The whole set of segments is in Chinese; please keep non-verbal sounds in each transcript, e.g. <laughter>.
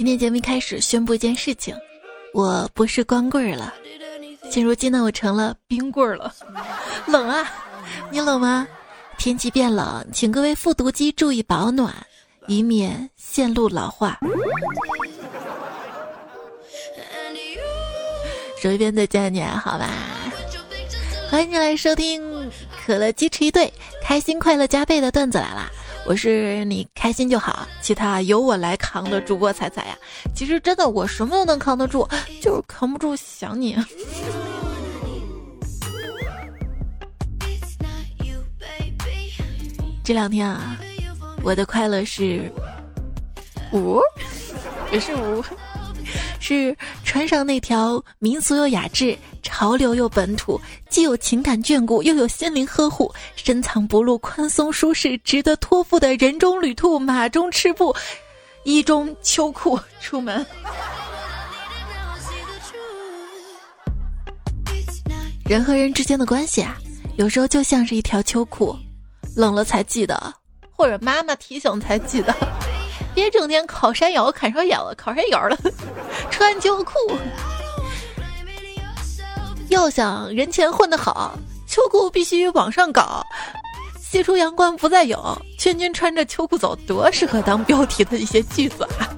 今天节目一开始宣布一件事情，我不是光棍了，现如今呢，我成了冰棍了。<laughs> 冷啊，你冷吗？天气变冷，请各位复读机注意保暖，以免线路老化。<laughs> 手一边再见你，好吧？欢迎你来收听可乐鸡翅一对，开心快乐加倍的段子来啦！我是你开心就好，其他由我来扛的主播彩彩呀。其实真的我什么都能扛得住，就是扛不住想你。这两天啊，我的快乐是五，也是五，是穿上那条民俗又雅致、潮流又本土、既有情感眷顾又有心灵呵护、深藏不露、宽松舒适、值得托付的人中旅兔、马中赤兔、衣中秋裤出门。人和人之间的关系啊，有时候就像是一条秋裤。冷了才记得，或者妈妈提醒才记得，别整天烤山窑砍烧眼了，烤山窑了，穿秋裤。要想人前混得好，秋裤必须往上搞，西出阳关不再有，圈圈穿着秋裤走，多适合当标题的一些句子啊。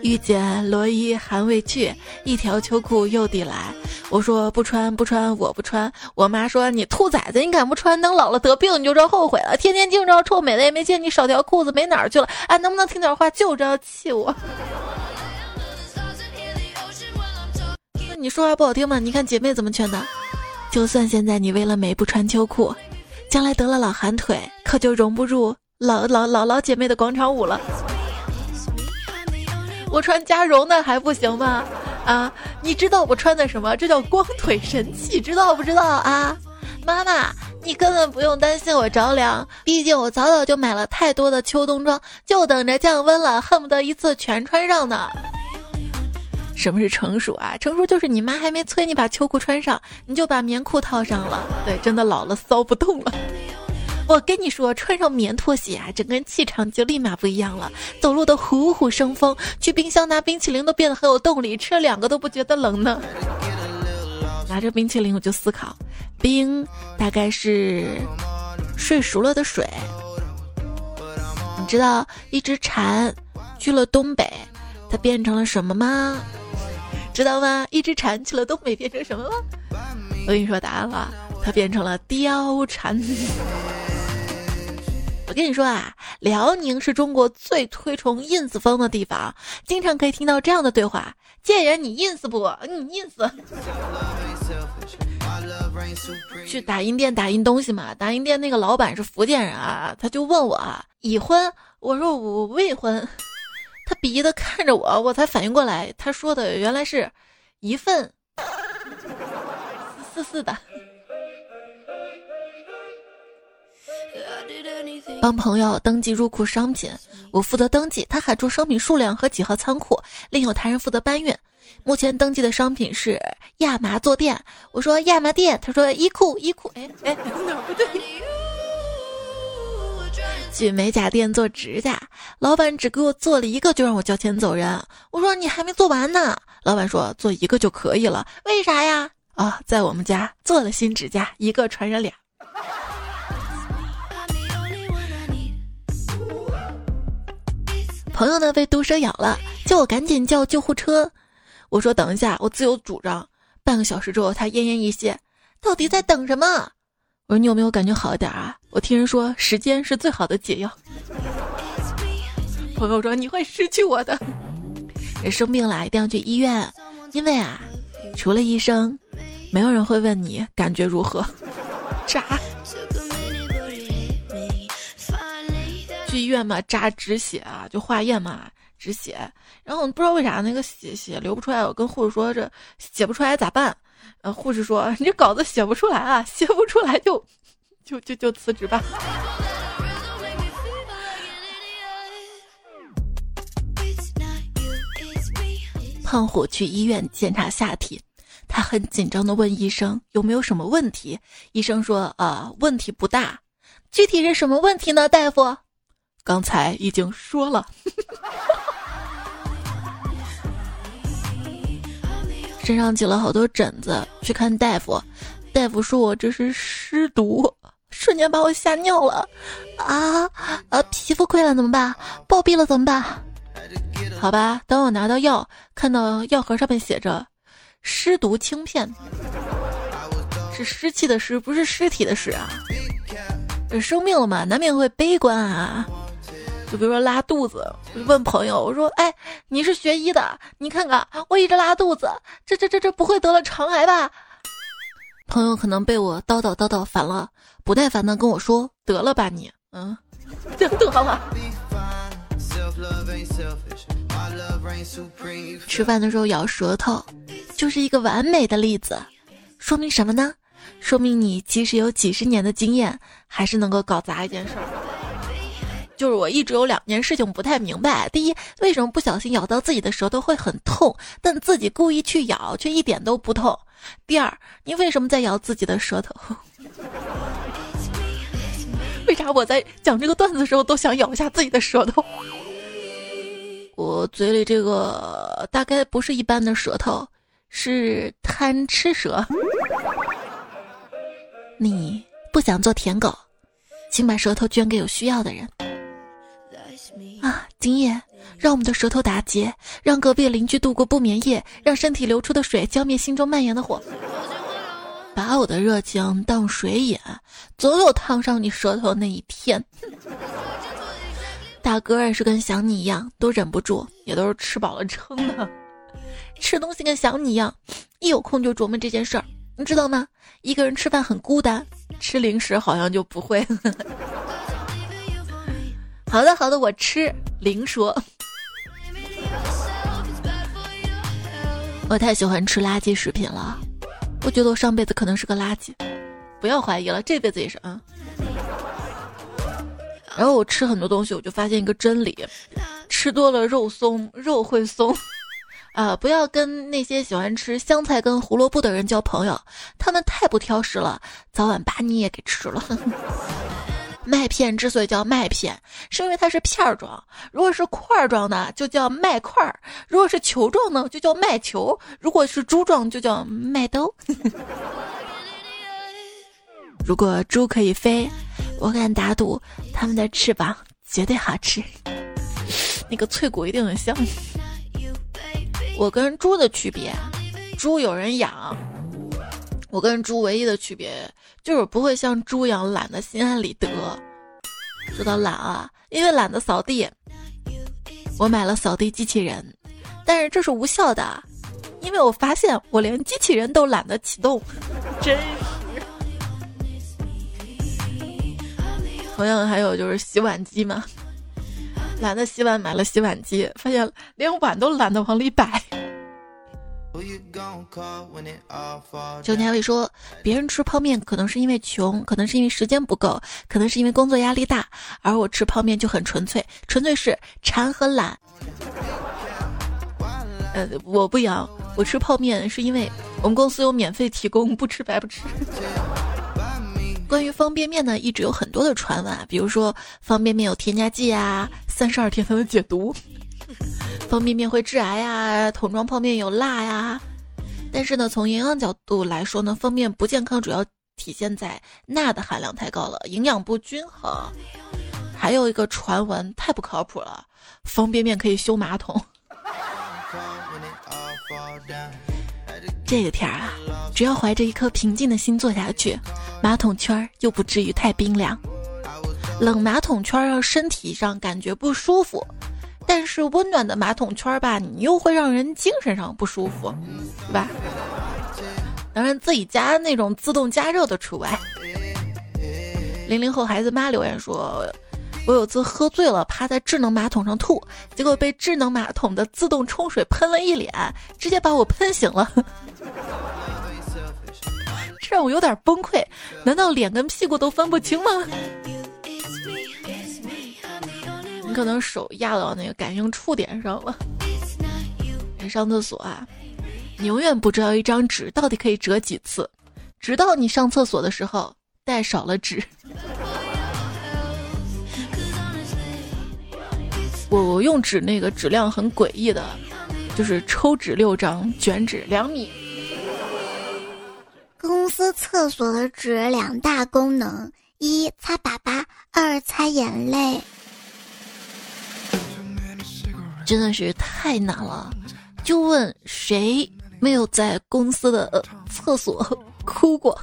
遇见罗伊还未去，一条秋裤又递来。我说不穿不穿，我不穿。我妈说你兔崽子，你敢不穿，等老了得病你就知道后悔了。天天净知道臭美的，也没见你少条裤子没哪儿去了。哎，能不能听点话？就知道气我。你说话不好听吗？你看姐妹怎么劝的？就算现在你为了美不穿秋裤，将来得了老寒腿，可就容不入老老老老姐妹的广场舞了。我穿加绒的还不行吗？啊，你知道我穿的什么？这叫光腿神器，知道不知道啊？妈妈，你根本不用担心我着凉，毕竟我早早就买了太多的秋冬装，就等着降温了，恨不得一次全穿上呢。什么是成熟啊？成熟就是你妈还没催你把秋裤穿上，你就把棉裤套上了。对，真的老了骚不动了。我跟你说，穿上棉拖鞋啊，整个人气场就立马不一样了，走路都虎虎生风，去冰箱拿冰淇淋都变得很有动力，吃了两个都不觉得冷呢。拿着冰淇淋，我就思考，冰大概是睡熟了的水。你知道一只蝉去了东北，它变成了什么吗？知道吗？一只蝉去了东北变成什么了？我跟你说答案了，它变成了貂蝉。<laughs> 我跟你说啊，辽宁是中国最推崇 ins 风的地方，经常可以听到这样的对话：“贱人，你 ins 不？你 ins。” <laughs> 去打印店打印东西嘛，打印店那个老板是福建人啊，他就问我已婚，我说我未婚，他鄙夷的看着我，我才反应过来，他说的原来是一份四四的。帮朋友登记入库商品，我负责登记，他喊出商品数量和几号仓库，另有他人负责搬运。目前登记的商品是亚麻坐垫，我说亚麻垫，他说衣裤衣裤，哎哎哪不对？去美甲店做指甲，老板只给我做了一个就让我交钱走人。我说你还没做完呢，老板说做一个就可以了，为啥呀？啊，在我们家做了新指甲，一个传染俩。朋友呢被毒蛇咬了，叫我赶紧叫救护车。我说等一下，我自有主张。半个小时之后，他奄奄一息，到底在等什么？我说你有没有感觉好一点啊？我听人说时间是最好的解药。朋友说你会失去我的。人生病了一定要去医院，因为啊，除了医生，没有人会问你感觉如何。渣。去医院嘛，扎止血啊，就化验嘛，止血。然后不知道为啥那个血血流不出来，我跟护士说这写不出来咋办？呃，护士说你这稿子写不出来啊，写不出来就就就就辞职吧。胖虎去医院检查下体，他很紧张的问医生有没有什么问题。医生说：“呃，问题不大，具体是什么问题呢？大夫，刚才已经说了，身上起了好多疹子，去看大夫。大夫说我这是湿毒。”瞬间把我吓尿了。啊啊！皮肤溃烂怎么办？暴毙了怎么办？好吧，等我拿到药，看到药盒上面写着“湿毒清片”，是湿气的湿，不是尸体的尸啊。生病了嘛，难免会悲观啊。就比如说拉肚子，我就问朋友，我说：“哎，你是学医的，你看看我一直拉肚子，这这这这不会得了肠癌吧？”朋友可能被我叨叨叨叨烦了，不耐烦的跟我说：“得了吧你，嗯，得了。”吃饭的时候咬舌头，就是一个完美的例子，说明什么呢？说明你即使有几十年的经验，还是能够搞砸一件事儿。就是我一直有两件事情不太明白：第一，为什么不小心咬到自己的舌头会很痛，但自己故意去咬却一点都不痛；第二，你为什么在咬自己的舌头？我在讲这个段子的时候都想咬一下自己的舌头？我嘴里这个大概不是一般的舌头，是贪吃蛇。你不想做舔狗，请把舌头捐给有需要的人。啊，今夜让我们的舌头打结，让隔壁邻居度过不眠夜，让身体流出的水浇灭心中蔓延的火。把我的热情当水饮，总有烫伤你舌头那一天。大哥也是跟想你一样，都忍不住，也都是吃饱了撑的。吃东西跟想你一样，一有空就琢磨这件事儿，你知道吗？一个人吃饭很孤单，吃零食好像就不会。好的，好的，我吃。零说，我太喜欢吃垃圾食品了。我觉得我上辈子可能是个垃圾，不要怀疑了，这辈子也是啊。然后我吃很多东西，我就发现一个真理：吃多了肉松，肉会松。啊，不要跟那些喜欢吃香菜跟胡萝卜的人交朋友，他们太不挑食了，早晚把你也给吃了。麦片之所以叫麦片，是因为它是片儿装；如果是块儿装的，就叫麦块儿；如果是球状呢，就叫麦球；如果是猪状，就叫麦兜。<laughs> 如果猪可以飞，我敢打赌它们的翅膀绝对好吃，那个脆骨一定很香。我跟猪的区别，猪有人养。我跟猪唯一的区别就是不会像猪一样懒得心安理得。说到懒啊，因为懒得扫地，我买了扫地机器人，但是这是无效的，因为我发现我连机器人都懒得启动，真是。同样还有就是洗碗机嘛，懒得洗碗买了洗碗机，发现连碗都懒得往里摆。九年伟说，别人吃泡面可能是因为穷，可能是因为时间不够，可能是因为工作压力大，而我吃泡面就很纯粹，纯粹是馋和懒。呃，我不一样，我吃泡面是因为我们公司有免费提供，不吃白不吃。关于方便面呢，一直有很多的传闻，比如说方便面有添加剂啊，三十二天才能解毒。方便面会致癌呀，桶装泡面有辣呀。但是呢，从营养角度来说呢，方便面不健康，主要体现在钠的含量太高了，营养不均衡。还有一个传闻太不靠谱了，方便面可以修马桶。<laughs> 这个天儿啊，只要怀着一颗平静的心做下去，马桶圈儿又不至于太冰凉。冷马桶圈让身体上感觉不舒服。但是温暖的马桶圈吧，你又会让人精神上不舒服，对吧？当然自己家那种自动加热的除外。零零后孩子妈留言说：“我有次喝醉了，趴在智能马桶上吐，结果被智能马桶的自动冲水喷了一脸，直接把我喷醒了，<laughs> 这让我有点崩溃。难道脸跟屁股都分不清吗？”可能手压到那个感应触点上了。你上厕所啊，你永远不知道一张纸到底可以折几次，直到你上厕所的时候带少了纸。我我用纸那个质量很诡异的，就是抽纸六张，卷纸两米。公司厕所的纸两大功能：一擦粑粑，二擦眼泪。真的是太难了，就问谁没有在公司的厕所哭过？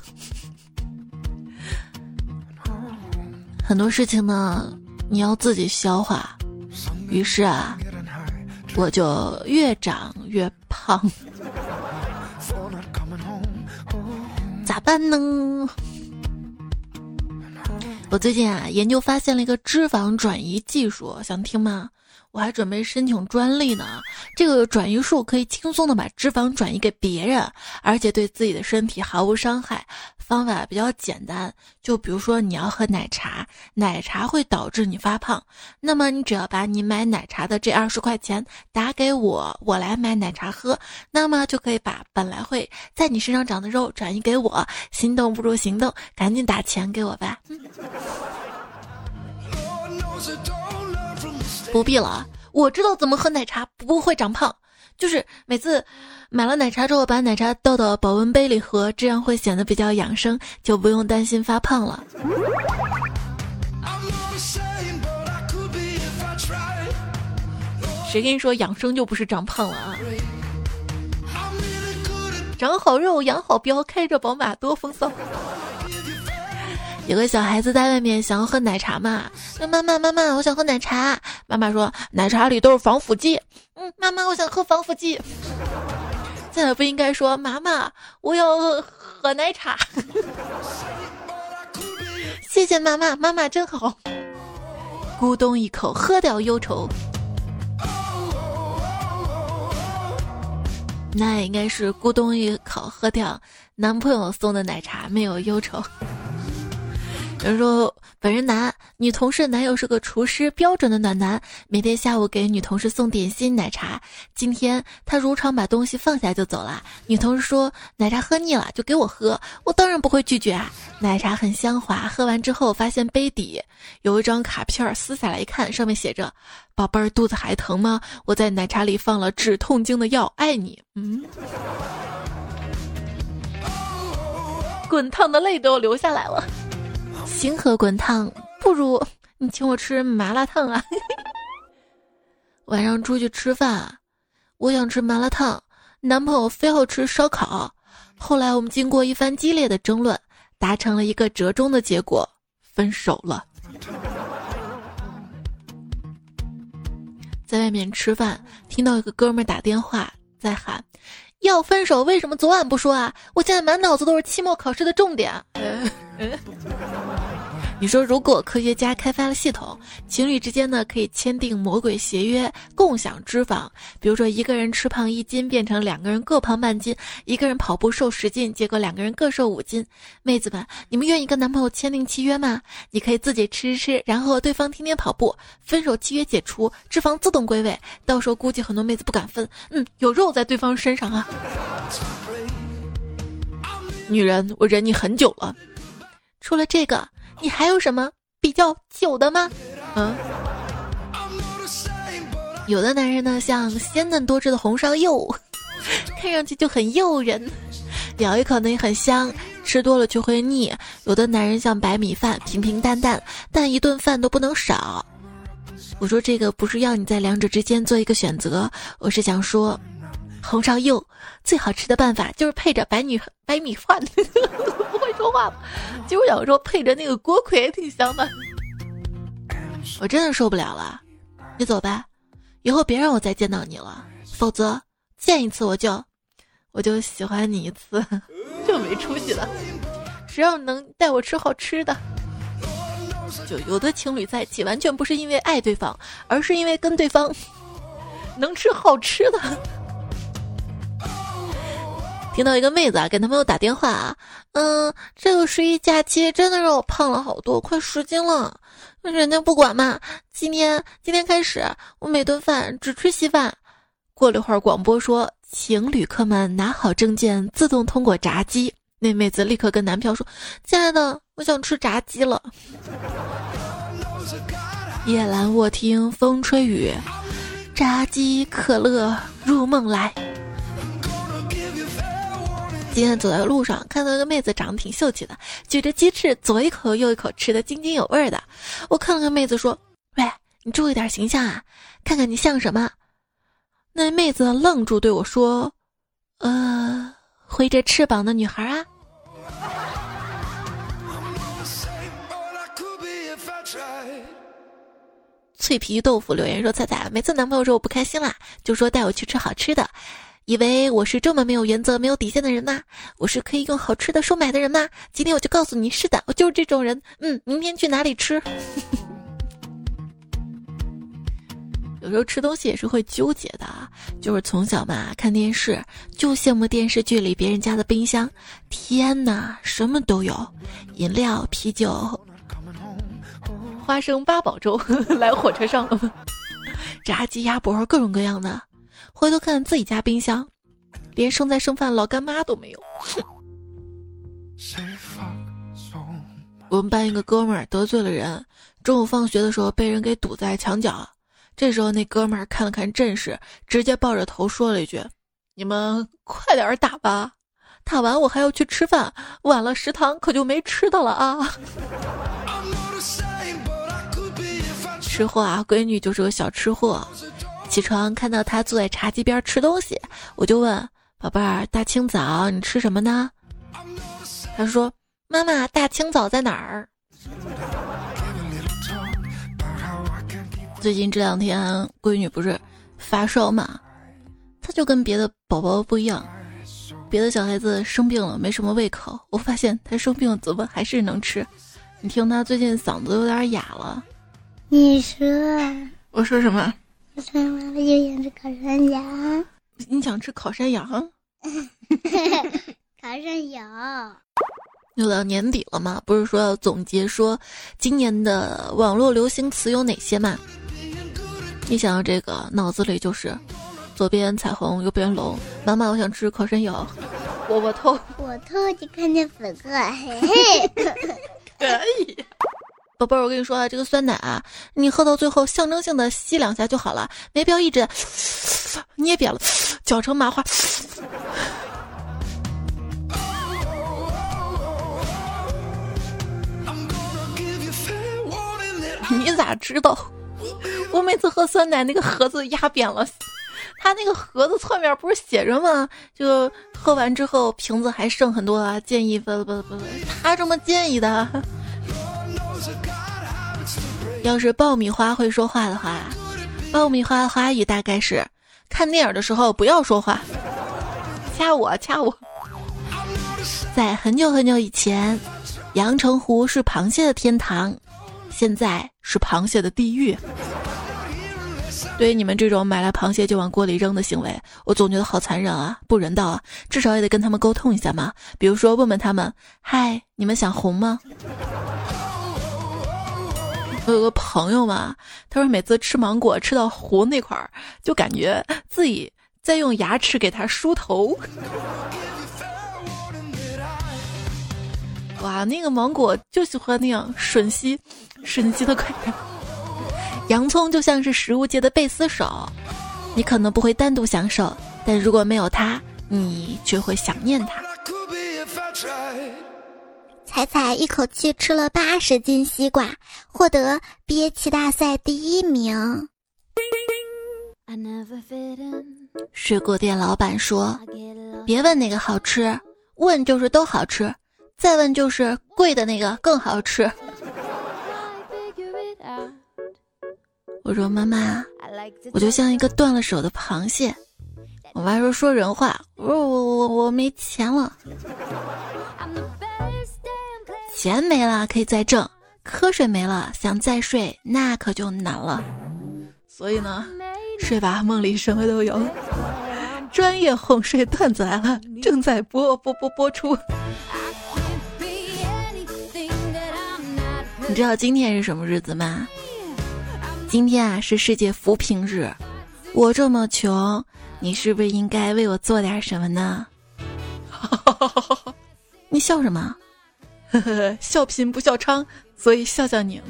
很多事情呢，你要自己消化。于是啊，我就越长越胖。咋办呢？我最近啊，研究发现了一个脂肪转移技术，想听吗？我还准备申请专利呢。这个转移术可以轻松的把脂肪转移给别人，而且对自己的身体毫无伤害。方法比较简单，就比如说你要喝奶茶，奶茶会导致你发胖，那么你只要把你买奶茶的这二十块钱打给我，我来买奶茶喝，那么就可以把本来会在你身上长的肉转移给我。心动不如行动，赶紧打钱给我吧。不必了啊，我知道怎么喝奶茶不会长胖，就是每次买了奶茶之后，把奶茶倒到保温杯里喝，这样会显得比较养生，就不用担心发胖了。谁跟你说养生就不是长胖了啊？长好肉，养好膘，开着宝马多风骚。有个小孩子在外面想要喝奶茶嘛，那妈妈妈妈，我想喝奶茶。妈妈说奶茶里都是防腐剂。嗯，妈妈，我想喝防腐剂。再也不应该说妈妈，我要喝奶茶。谢谢妈妈，妈妈真好。咕咚一口喝掉忧愁。那应该是咕咚一口喝掉男朋友送的奶茶，没有忧愁。有人说，本人男，女同事男友是个厨师，标准的暖男，每天下午给女同事送点心、奶茶。今天他如常把东西放下就走了。女同事说奶茶喝腻了，就给我喝，我当然不会拒绝啊。奶茶很香滑，喝完之后发现杯底有一张卡片，撕下来一看，上面写着：“宝贝儿，肚子还疼吗？我在奶茶里放了止痛经的药，爱你。”嗯，滚烫的泪都要流下来了。星河滚烫，不如 <laughs> 你请我吃麻辣烫啊！<laughs> 晚上出去吃饭，我想吃麻辣烫，男朋友非要吃烧烤。后来我们经过一番激烈的争论，达成了一个折中的结果，分手了。在外面吃饭，听到一个哥们打电话在喊：“要分手，为什么昨晚不说啊？我现在满脑子都是期末考试的重点。<laughs> ”你说，如果科学家开发了系统，情侣之间呢可以签订魔鬼协约，共享脂肪，比如说一个人吃胖一斤，变成两个人各胖半斤；一个人跑步瘦十斤，结果两个人各瘦五斤。妹子们，你们愿意跟男朋友签订契约吗？你可以自己吃吃，然后对方天天跑步，分手契约解除，脂肪自动归位。到时候估计很多妹子不敢分，嗯，有肉在对方身上啊。女人，我忍你很久了，除了这个。你还有什么比较久的吗？嗯，有的男人呢，像鲜嫩多汁的红烧肉，<laughs> 看上去就很诱人，咬一口呢也很香，吃多了就会腻。有的男人像白米饭，平平淡淡，但一顿饭都不能少。我说这个不是要你在两者之间做一个选择，我是想说。红烧肉最好吃的办法就是配着白米白米饭，<laughs> 不会说话。其实我想说配着那个锅盔也挺香的。我真的受不了了，你走吧，以后别让我再见到你了，否则见一次我就我就喜欢你一次，<laughs> 就没出息了。只要能带我吃好吃的？就有的情侣在一起完全不是因为爱对方，而是因为跟对方 <laughs> 能吃好吃的。听到一个妹子啊，给男朋友打电话啊，嗯，这个十一假期真的让我胖了好多，快十斤了。人家不管嘛，今天今天开始，我每顿饭只吃稀饭。过了一会儿，广播说，请旅客们拿好证件，自动通过闸机。那妹子立刻跟男票说：“亲爱的，我想吃炸鸡了。”夜阑卧听风吹雨，炸鸡可乐入梦来。今天走在路上，看到一个妹子长得挺秀气的，举着鸡翅左一口右一口吃的津津有味的。我看了看妹子说：“喂，你注意点形象啊，看看你像什么。”那妹子愣住对我说：“呃，挥着翅膀的女孩啊。”脆皮豆腐留言说：“彩彩，每次男朋友说我不开心啦，就说带我去吃好吃的，以为我是这么没有原则、没有底线的人吗？我是可以用好吃的收买的人吗？今天我就告诉你，是的，我就是这种人。嗯，明天去哪里吃？<laughs> 有时候吃东西也是会纠结的，就是从小嘛，看电视就羡慕电视剧里别人家的冰箱，天哪，什么都有，饮料、啤酒。”花生八宝粥 <laughs> 来火车上了吗？<laughs> 炸鸡鸭脖各种各样的，回头看自己家冰箱，连剩菜剩饭老干妈都没有。我们班一个哥们儿得罪了人，中午放学的时候被人给堵在墙角。这时候那哥们儿看了看阵势，直接抱着头说了一句：“你们快点打吧，打完我还要去吃饭，晚了食堂可就没吃的了啊。<laughs> ”吃货啊，闺女就是个小吃货。起床看到他坐在茶几边吃东西，我就问宝贝儿：“大清早你吃什么呢？”他说：“妈妈，大清早在哪儿？”最近这两天闺女不是发烧嘛，她就跟别的宝宝不一样，别的小孩子生病了没什么胃口，我发现她生病了怎么还是能吃。你听她最近嗓子有点哑了。你说，我说什么？我说妈妈又想吃烤山羊。你想吃烤山羊？<laughs> 烤山羊。又到年底了嘛，不是说要总结说今年的网络流行词有哪些嘛？一想到这个，脑子里就是左边彩虹，右边龙。妈妈，我想吃烤山羊。我我偷，我偷就看见粉色，嘿嘿。<laughs> 可以。宝贝儿，我跟你说啊，这个酸奶啊，你喝到最后象征性的吸两下就好了，没必要一直捏扁了，搅成麻花。你咋知道？我每次喝酸奶，那个盒子压扁了，它那个盒子侧面不是写着吗？就喝完之后瓶子还剩很多啊，建议不不不，他这么建议的。要是爆米花会说话的话，爆米花的花语大概是：看电影的时候不要说话，掐我掐我。在很久很久以前，阳澄湖是螃蟹的天堂，现在是螃蟹的地狱。对于你们这种买来螃蟹就往锅里扔的行为，我总觉得好残忍啊，不人道啊！至少也得跟他们沟通一下嘛，比如说问问他们：嗨，你们想红吗？我有个朋友嘛，他说每次吃芒果吃到核那块儿，就感觉自己在用牙齿给他梳头。哇，那个芒果就喜欢那样吮吸，吮吸的快感。洋葱就像是食物界的贝斯手，你可能不会单独享受，但如果没有它，你却会想念它。彩彩一口气吃了八十斤西瓜，获得憋气大赛第一名。水果店老板说：“别问哪个好吃，问就是都好吃，再问就是贵的那个更好吃。”我说：“妈妈，我就像一个断了手的螃蟹。”我妈说：“说人话。”我说：“我我我没钱了。”钱没了可以再挣，瞌睡没了想再睡那可就难了。所以呢，睡吧，梦里什么都有。专业哄睡段子来了，正在播播播播出。你知道今天是什么日子吗？今天啊是世界扶贫日。我这么穷，你是不是应该为我做点什么呢？<laughs> 你笑什么？呵呵，笑贫不笑娼，所以笑笑你。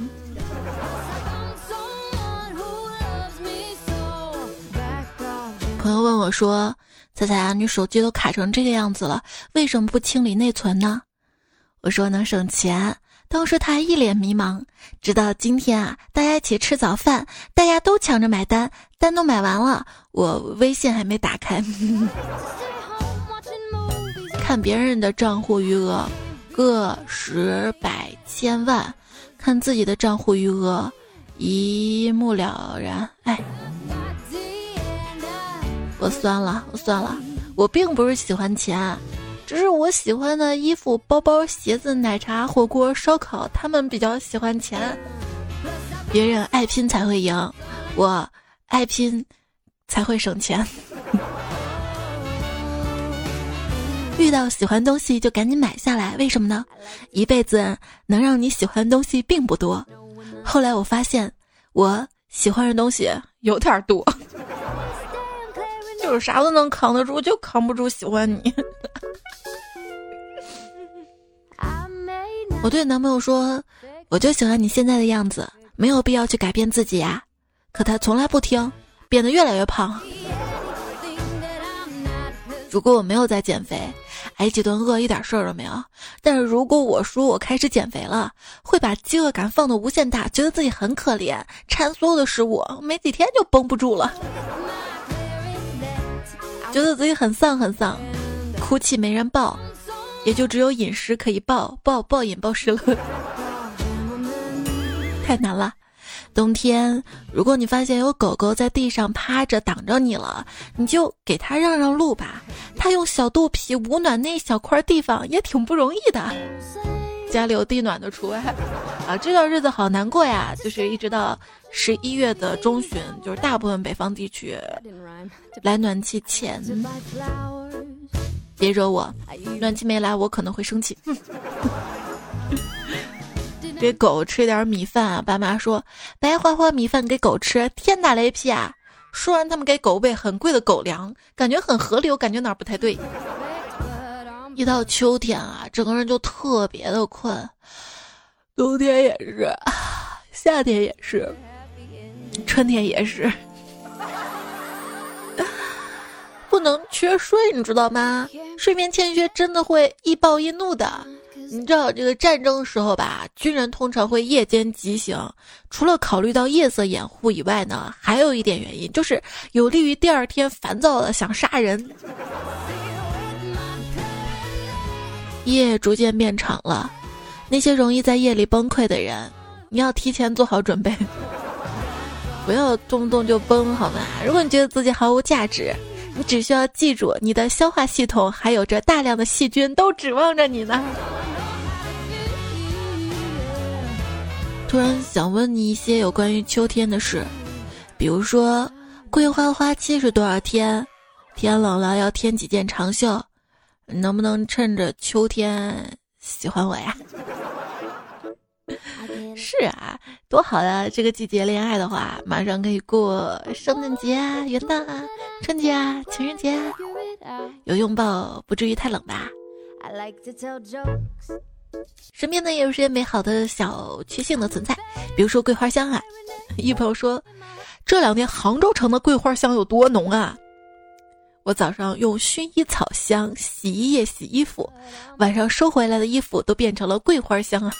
朋友问我说：“彩彩啊，你手机都卡成这个样子了，为什么不清理内存呢？”我说能省钱。当时他一脸迷茫。直到今天啊，大家一起吃早饭，大家都抢着买单，单都买完了，我微信还没打开。<laughs> 看别人的账户余额，个十百千万，看自己的账户余额，一目了然。哎。我算了，我算了，我并不是喜欢钱，只是我喜欢的衣服、包包、鞋子、奶茶、火锅、烧烤，他们比较喜欢钱。别人爱拼才会赢，我爱拼才会省钱。遇到喜欢东西就赶紧买下来，为什么呢？一辈子能让你喜欢的东西并不多。后来我发现，我喜欢的东西有点多。<laughs> 就是啥都能扛得住，就扛不住喜欢你。<laughs> 我对男朋友说：“我就喜欢你现在的样子，没有必要去改变自己呀。”可他从来不听，变得越来越胖。<laughs> 如果我没有在减肥，挨几顿饿一点事儿都没有。但是如果我说我开始减肥了，会把饥饿感放得无限大，觉得自己很可怜，馋所有的食物，没几天就绷不住了。觉得自己很丧很丧，哭泣没人抱，也就只有饮食可以抱抱暴饮暴食了，<laughs> 太难了。冬天，如果你发现有狗狗在地上趴着挡着你了，你就给它让让路吧。它用小肚皮捂暖那小块地方也挺不容易的。家里有地暖的除外。啊，这段日子好难过呀，就是一直到。十一月的中旬，就是大部分北方地区来暖气前，别惹我，暖气没来我可能会生气。给狗吃点米饭啊！爸妈说白花花米饭给狗吃，天打雷劈啊！说完他们给狗喂很贵的狗粮，感觉很合理，我感觉哪儿不太对。一到秋天啊，整个人就特别的困，冬天也是，夏天也是。春天也是，<laughs> 不能缺睡，你知道吗？睡眠欠缺真的会易暴易怒的。你知道这个战争时候吧，军人通常会夜间急行，除了考虑到夜色掩护以外呢，还有一点原因就是有利于第二天烦躁的想杀人。夜逐渐变长了，那些容易在夜里崩溃的人，你要提前做好准备。不要动不动就崩好吗？如果你觉得自己毫无价值，你只需要记住，你的消化系统还有着大量的细菌都指望着你呢。突然想问你一些有关于秋天的事，比如说桂花花期是多少天？天冷了要添几件长袖？能不能趁着秋天喜欢我呀？是啊，多好的这个季节恋爱的话，马上可以过圣诞节啊、元旦啊、春节啊、情人节，有拥抱不至于太冷吧？身边呢也有些美好的小确幸的存在，比如说桂花香啊。<laughs> 一朋友说，这两天杭州城的桂花香有多浓啊？我早上用薰衣草香洗衣液洗衣服，晚上收回来的衣服都变成了桂花香啊。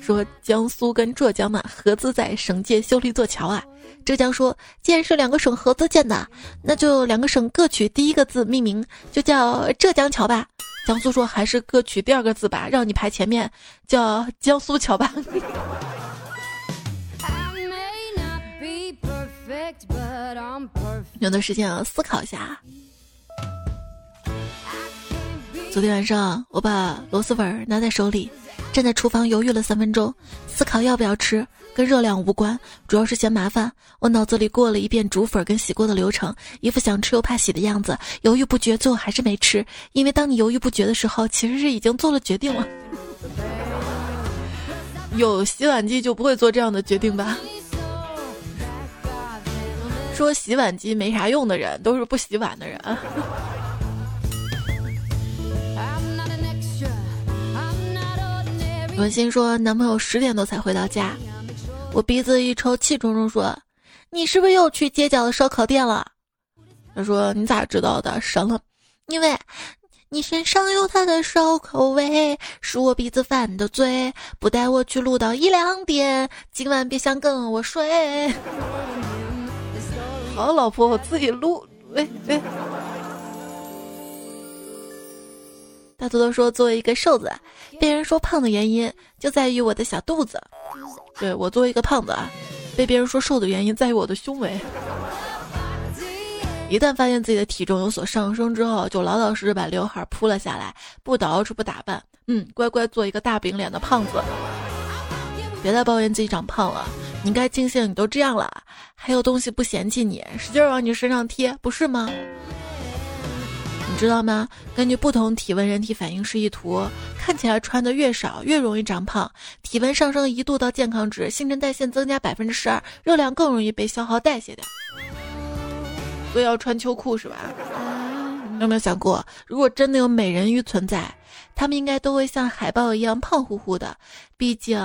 说江苏跟浙江呢合资在省界修了一座桥啊。浙江说，既然是两个省合资建的，那就两个省各取第一个字命名，就叫浙江桥吧。江苏说，还是各取第二个字吧，让你排前面，叫江苏桥吧。<laughs> 有段时间啊，思考一下。昨天晚上，我把螺蛳粉拿在手里。站在厨房犹豫了三分钟，思考要不要吃，跟热量无关，主要是嫌麻烦。我脑子里过了一遍煮粉跟洗锅的流程，一副想吃又怕洗的样子，犹豫不决，最后还是没吃。因为当你犹豫不决的时候，其实是已经做了决定了。<laughs> 有洗碗机就不会做这样的决定吧？说洗碗机没啥用的人，都是不洗碗的人。文心说，男朋友十点多才回到家，我鼻子一抽，气冲冲说：“你是不是又去街角的烧烤店了？”他说：“你咋知道的？”神了，因为。你身上有他的烧烤味，是我鼻子犯的罪。不带我去录到一两点，今晚别想跟我睡。好，老婆，我自己录。喂喂。大土豆说：“作为一个瘦子，被人说胖的原因就在于我的小肚子。对我作为一个胖子啊，被别人说瘦的原因在于我的胸围。”一旦发现自己的体重有所上升之后，就老老实实把刘海铺了下来，不捯饬不打扮，嗯，乖乖做一个大饼脸的胖子。别再抱怨自己长胖了，你该庆幸你都这样了，还有东西不嫌弃你，使劲往你身上贴，不是吗？你知道吗？根据不同体温，人体反应示意图，看起来穿的越少越容易长胖。体温上升一度到健康值，新陈代谢增加百分之十二，热量更容易被消耗代谢掉。所以要穿秋裤是吧？有没有想过，如果真的有美人鱼存在，他们应该都会像海豹一样胖乎乎的，毕竟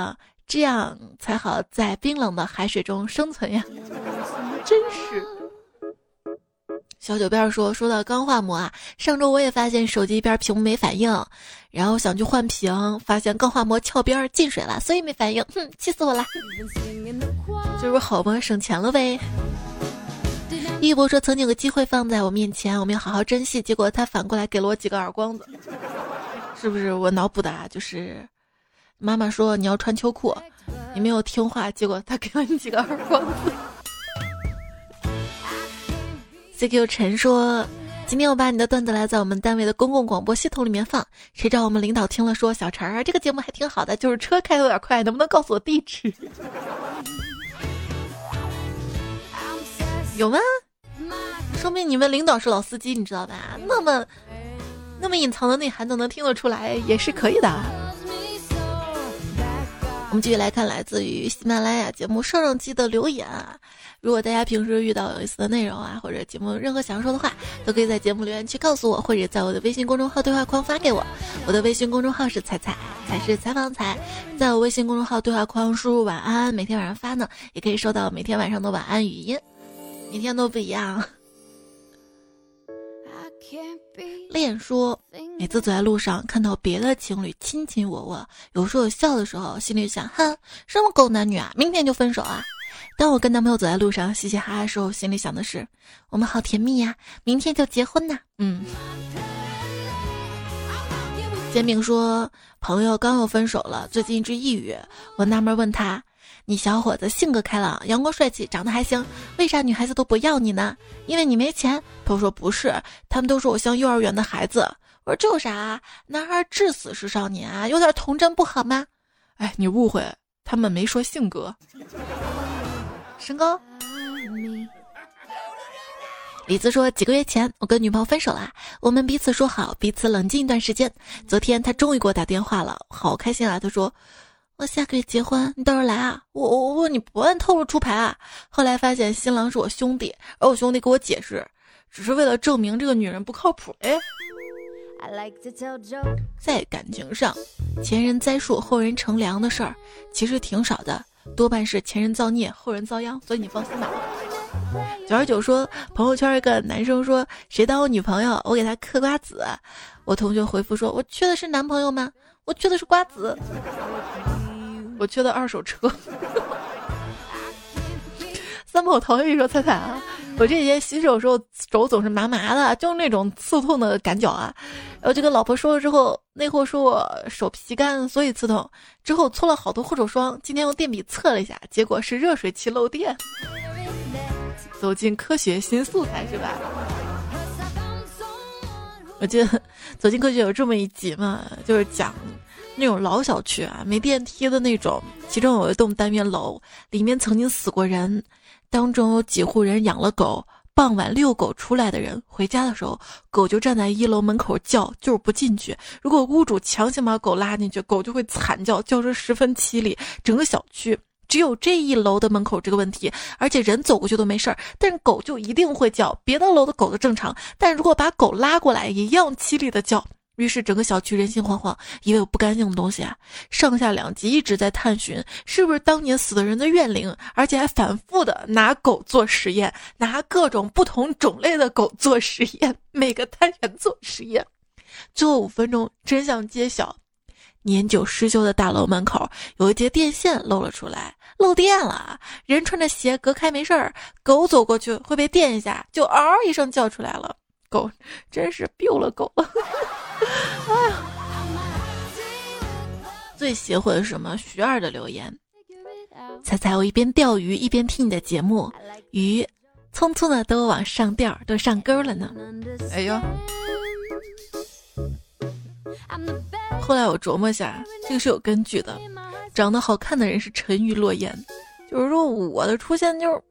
这样才好在冰冷的海水中生存呀。真是。小九边说，说到钢化膜啊，上周我也发现手机一边屏幕没反应，然后想去换屏，发现钢化膜翘边进水了，所以没反应，哼，气死我了。这不好吗？省钱了呗。一博说：“曾经有个机会放在我面前，我没有好好珍惜，结果他反过来给了我几个耳光子，<laughs> 是不是我脑补的啊？就是妈妈说你要穿秋裤，你没有听话，结果他给了你几个耳光子。”CQ 陈说：“今天我把你的段子来在我们单位的公共广播系统里面放，谁知道我们领导听了说小陈儿这个节目还挺好的，就是车开的有点快，能不能告诉我地址？<laughs> 有吗？”说明你们领导是老司机，你知道吧？那么，那么隐藏的内涵都能听得出来，也是可以的。我们继续来看来自于喜马拉雅节目上上期的留言啊。如果大家平时遇到有意思的内容啊，或者节目任何想说的话，都可以在节目留言区告诉我，或者在我的微信公众号对话框发给我。我的微信公众号是彩彩，彩是采访彩，在我微信公众号对话框输入晚安，每天晚上发呢，也可以收到每天晚上的晚安语音，每天都不一样。恋说，每次走在路上看到别的情侣卿卿我我，有时候笑的时候，心里想：哼，什么狗男女啊，明天就分手啊！当我跟男朋友走在路上嘻嘻哈哈的时候，心里想的是：我们好甜蜜呀，明天就结婚呐！嗯。煎饼说，朋友刚又分手了，最近一直抑郁，我纳闷问他。你小伙子性格开朗，阳光帅气，长得还行，为啥女孩子都不要你呢？因为你没钱。朋友说不是，他们都说我像幼儿园的孩子。我说这有啥？男孩至死是少年啊，有点童真不好吗？哎，你误会，他们没说性格，身高。李子说几个月前我跟女朋友分手了，我们彼此说好彼此冷静一段时间。昨天他终于给我打电话了，好开心啊！他说。我下个月结婚，你到时候来啊！我我问你不按套路出牌啊！后来发现新郎是我兄弟，而我兄弟给我解释，只是为了证明这个女人不靠谱。哎，在感情上，前人栽树后人乘凉的事儿其实挺少的，多半是前人造孽后人遭殃。所以你放心吧。九二九说，朋友圈一个男生说，谁当我女朋友，我给他嗑瓜子。我同学回复说，我缺的是男朋友吗？我缺的是瓜子。我缺的二手车。<laughs> 三宝同意说：“菜菜啊，我这几天洗手时候手总是麻麻的，就是那种刺痛的感觉啊。然后就跟老婆说了之后，那货说我手皮干，所以刺痛。之后搓了好多护手霜，今天用电笔测了一下，结果是热水器漏电。走进科学新素材是吧？我记得走进科学有这么一集嘛，就是讲。”那种老小区啊，没电梯的那种，其中有一栋单元楼，里面曾经死过人，当中有几户人养了狗。傍晚遛狗出来的人回家的时候，狗就站在一楼门口叫，就是不进去。如果屋主强行把狗拉进去，狗就会惨叫，叫声十分凄厉。整个小区只有这一楼的门口这个问题，而且人走过去都没事儿，但是狗就一定会叫。别的楼的狗都正常，但如果把狗拉过来，一样凄厉的叫。于是整个小区人心惶惶，以为有不干净的东西啊。上下两级一直在探寻是不是当年死的人的怨灵，而且还反复的拿狗做实验，拿各种不同种类的狗做实验，每个单元做实验。最后五分钟，真相揭晓：年久失修的大楼门口有一节电线露了出来，漏电了。人穿着鞋隔开没事儿，狗走过去会被电一下，就嗷一声叫出来了。狗真是 biu 了狗了！<laughs> 最邪乎的是什么？徐二的留言：猜猜我一边钓鱼一边听你的节目，鱼匆匆的都往上钓，都上钩了呢。哎呦！后来我琢磨下，这个是有根据的。长得好看的人是沉鱼落雁，就是说我的出现就是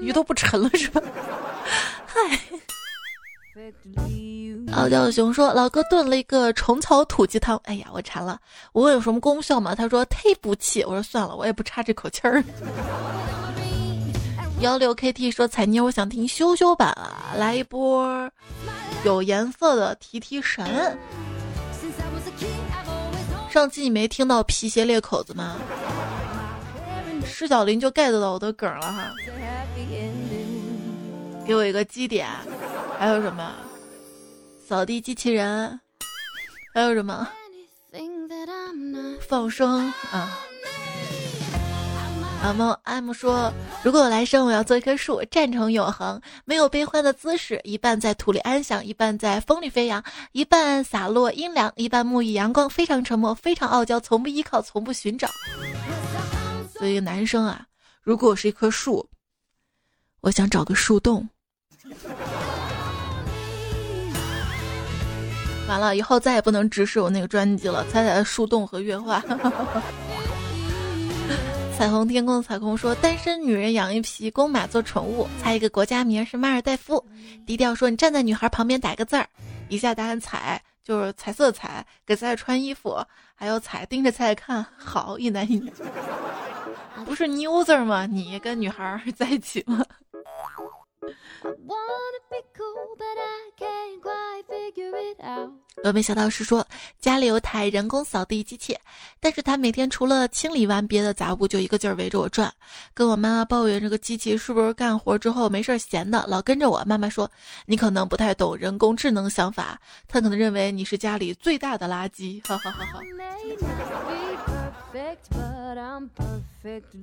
鱼都不沉了，是吧？<laughs> 嗨。傲娇熊说：“老哥炖了一个虫草土鸡汤，哎呀，我馋了。我问有什么功效吗？他说忒补气。我说算了，我也不差这口气儿。”幺六 KT 说：“彩妮，我想听羞羞版啊，来一波有颜色的提提神。上期你没听到皮鞋裂口子吗？施小林就 get 到我的梗了哈。给我一个基点。”还有什么？扫地机器人？还有什么？放生啊！阿梦 M 说：“如果有来生，我要做一棵树，站成永恒，没有悲欢的姿势，一半在土里安详，一半在风里飞扬，一半洒落阴凉，一半沐浴阳光，非常沉默，非常傲娇，从不依靠，从不寻找。”作为一个男生啊，如果我是一棵树，我想找个树洞。完了以后再也不能直视我那个专辑了。彩彩的树洞和月画。<laughs> 彩虹天空的彩虹说：单身女人养一匹公马做宠物，猜一个国家名是马尔代夫。低调说：你站在女孩旁边打个字儿。以下答案彩就是彩色彩，给彩彩穿衣服，还有彩盯着彩彩看好一男一女。<laughs> 不是妞字吗？你跟女孩在一起吗？我没想到是说家里有台人工扫地机器，但是他每天除了清理完别的杂物，就一个劲儿围着我转。跟我妈妈抱怨这个机器是不是干活之后没事闲的，老跟着我。妈妈说你可能不太懂人工智能想法，他可能认为你是家里最大的垃圾。哈哈哈哈。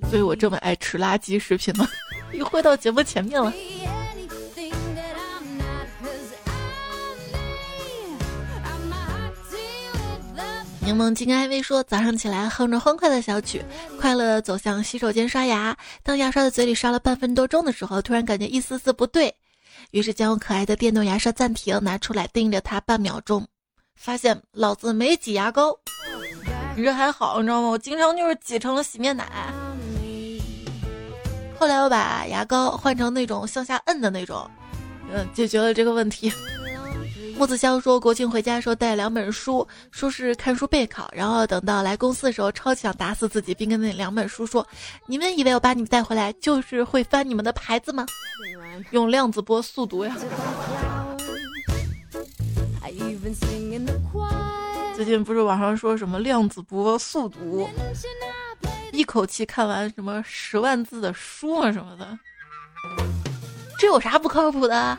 所以我这么爱吃垃圾食品吗？<laughs> 又回到节目前面了。柠檬金艾薇说：“早上起来哼着欢快的小曲，快乐走向洗手间刷牙。当牙刷在嘴里刷了半分多钟的时候，突然感觉一丝丝不对，于是将我可爱的电动牙刷暂停，拿出来盯着它半秒钟，发现老子没挤牙膏。你这还好，你知道吗？我经常就是挤成了洗面奶。后来我把牙膏换成那种向下摁的那种，嗯，解决了这个问题。”木子香说：“国庆回家的时候带两本书，说是看书备考。然后等到来公司的时候，超级想打死自己，并跟那两本书说：‘你们以为我把你们带回来就是会翻你们的牌子吗？’用量子波速读呀！最近不是网上说什么量子波速读，一口气看完什么十万字的书啊什么的，这有啥不靠谱的？”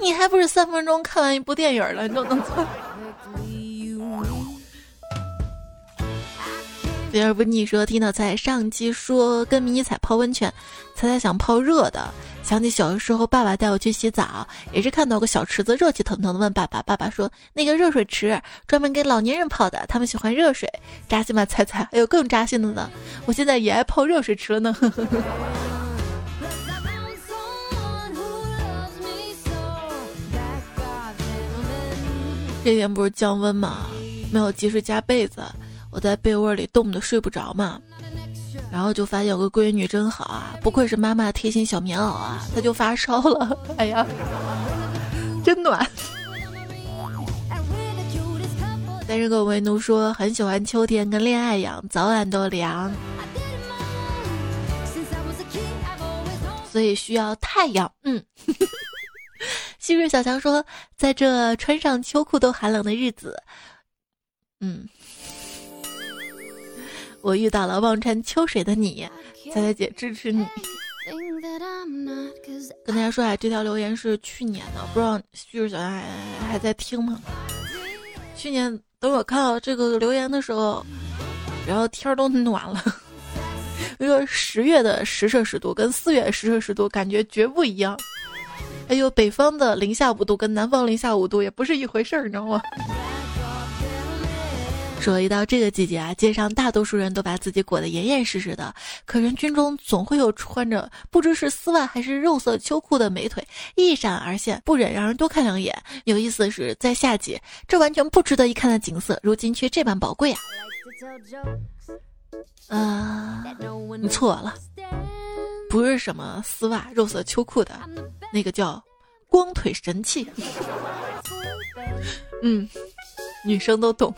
你还不是三分钟看完一部电影了，你都能做。第二不腻说听到在上期说跟迷你彩泡温泉，彩彩想泡热的，想起小的时候爸爸带我去洗澡，也是看到个小池子热气腾腾的，问爸爸，爸爸说那个热水池专门给老年人泡的，他们喜欢热水，扎心吧？彩彩还有更扎心的呢，我现在也爱泡热水池了呢。这天不是降温嘛，没有及时加被子，我在被窝里冻得睡不着嘛，然后就发现有个闺女真好啊，不愧是妈妈贴心小棉袄啊，她就发烧了，<laughs> 哎呀，真暖。单身狗为奴说很喜欢秋天，跟恋爱一样，早晚都凉，所以需要太阳。嗯。旭日小强说，在这穿上秋裤都寒冷的日子，嗯，我遇到了望穿秋水的你，彩彩姐支持你。跟大家说啊，这条留言是去年的，不知道旭日小强还还在听吗？去年等我看到这个留言的时候，然后天儿都暖了。<laughs> 因为十月的十摄氏度跟四月十摄氏度感觉绝不一样。哎呦，北方的零下五度跟南方零下五度也不是一回事儿，你知道吗？说一到这个季节啊，街上大多数人都把自己裹得严严实实的，可人群中总会有穿着不知是丝袜还是肉色秋裤的美腿一闪而现，不忍让人多看两眼。有意思的是，在夏季，这完全不值得一看的景色，如今却这般宝贵啊！啊，你错了，不是什么丝袜、肉色秋裤的，那个叫光腿神器。<laughs> 嗯，女生都懂。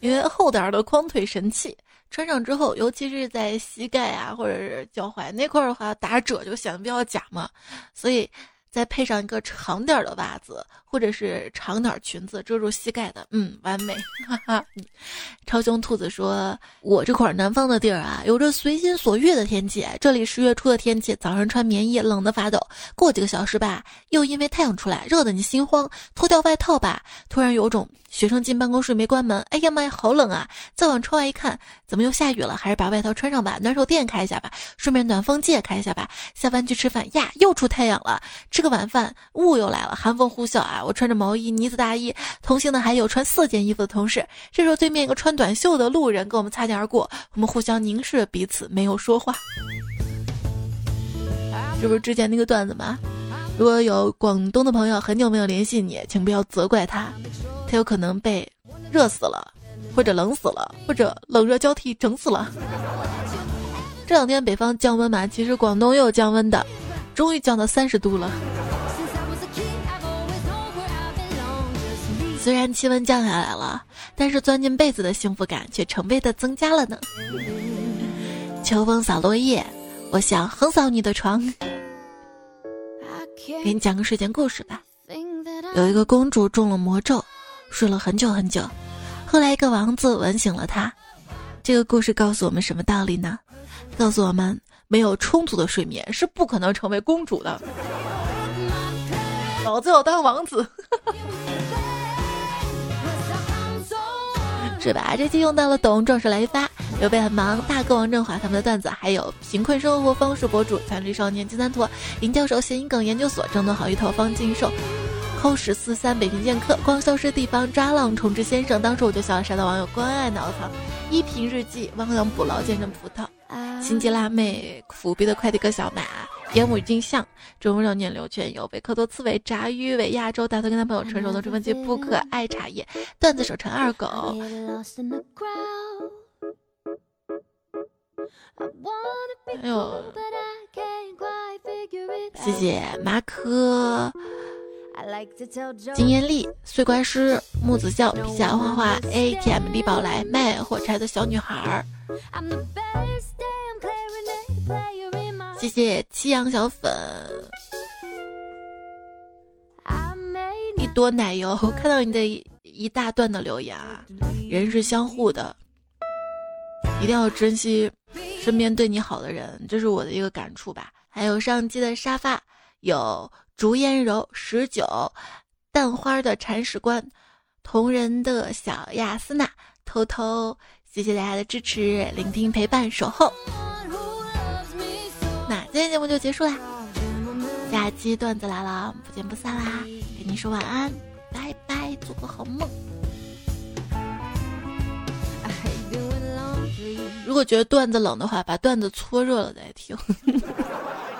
因为厚点儿的光腿神器穿上之后，尤其是在膝盖啊或者是脚踝那块儿的话，打褶就显得比较假嘛，所以。再配上一个长点儿的袜子，或者是长点裙子遮住膝盖的，嗯，完美。哈哈。超凶兔子说：“我这块南方的地儿啊，有着随心所欲的天气。这里十月初的天气，早上穿棉衣，冷得发抖；过几个小时吧，又因为太阳出来，热得你心慌，脱掉外套吧，突然有种学生进办公室没关门，哎呀妈呀，好冷啊！再往窗外一看，怎么又下雨了？还是把外套穿上吧，暖手电开一下吧，顺便暖风机也开一下吧。下班去吃饭呀，又出太阳了，吃。”个晚饭，雾又来了，寒风呼啸啊！我穿着毛衣、呢子大衣，同行的还有穿四件衣服的同事。这时候，对面一个穿短袖的路人跟我们擦肩而过，我们互相凝视彼此，没有说话。这不是之前那个段子吗？如果有广东的朋友很久没有联系你，请不要责怪他，他有可能被热死了，或者冷死了，或者冷热交替整死了。这两天北方降温嘛，其实广东也有降温的。终于降到三十度了。虽然气温降下来了，但是钻进被子的幸福感却成倍的增加了呢。秋风扫落叶，我想横扫你的床。给你讲个睡前故事吧。有一个公主中了魔咒，睡了很久很久，后来一个王子吻醒了她。这个故事告诉我们什么道理呢？告诉我们。没有充足的睡眠是不可能成为公主的。老子要当王子，<laughs> 是吧？这期用到了董壮士来发，刘备很忙，大哥王振华他们的段子，还有贫困生活方式博主残绿少年金三坨，林教授谐音梗研究所争夺好一头方进寿，扣十四三北平剑客，光消失地方抓浪重置先生，当时我就笑了，杀到网友关爱脑残，一瓶日记，汪洋捕捞见证葡萄。心机辣妹，苦逼的快递哥小马，<laughs> 烟雾镜像，中少年刘全友，贝克多刺猬，炸鱼尾，亚洲大头跟男朋友成熟的吹风机，不可爱茶叶，段子手陈二狗。<laughs> 还有，谢谢马可，金艳丽，碎怪师，木子笑，皮下画画，ATM 李宝来，卖火柴的小女孩儿。谢谢七阳小粉，一多奶油。看到你的一大段的留言啊，人是相互的，一定要珍惜身边对你好的人，这是我的一个感触吧。还有上期的沙发，有竹烟柔十九，蛋花的铲屎官，同人的小亚斯娜，偷偷。谢谢大家的支持、聆听、陪伴、守候。今天节目就结束啦，下期段子来了，不见不散啦！跟你说晚安，拜拜，做个好梦。如果觉得段子冷的话，把段子搓热了再听。<laughs>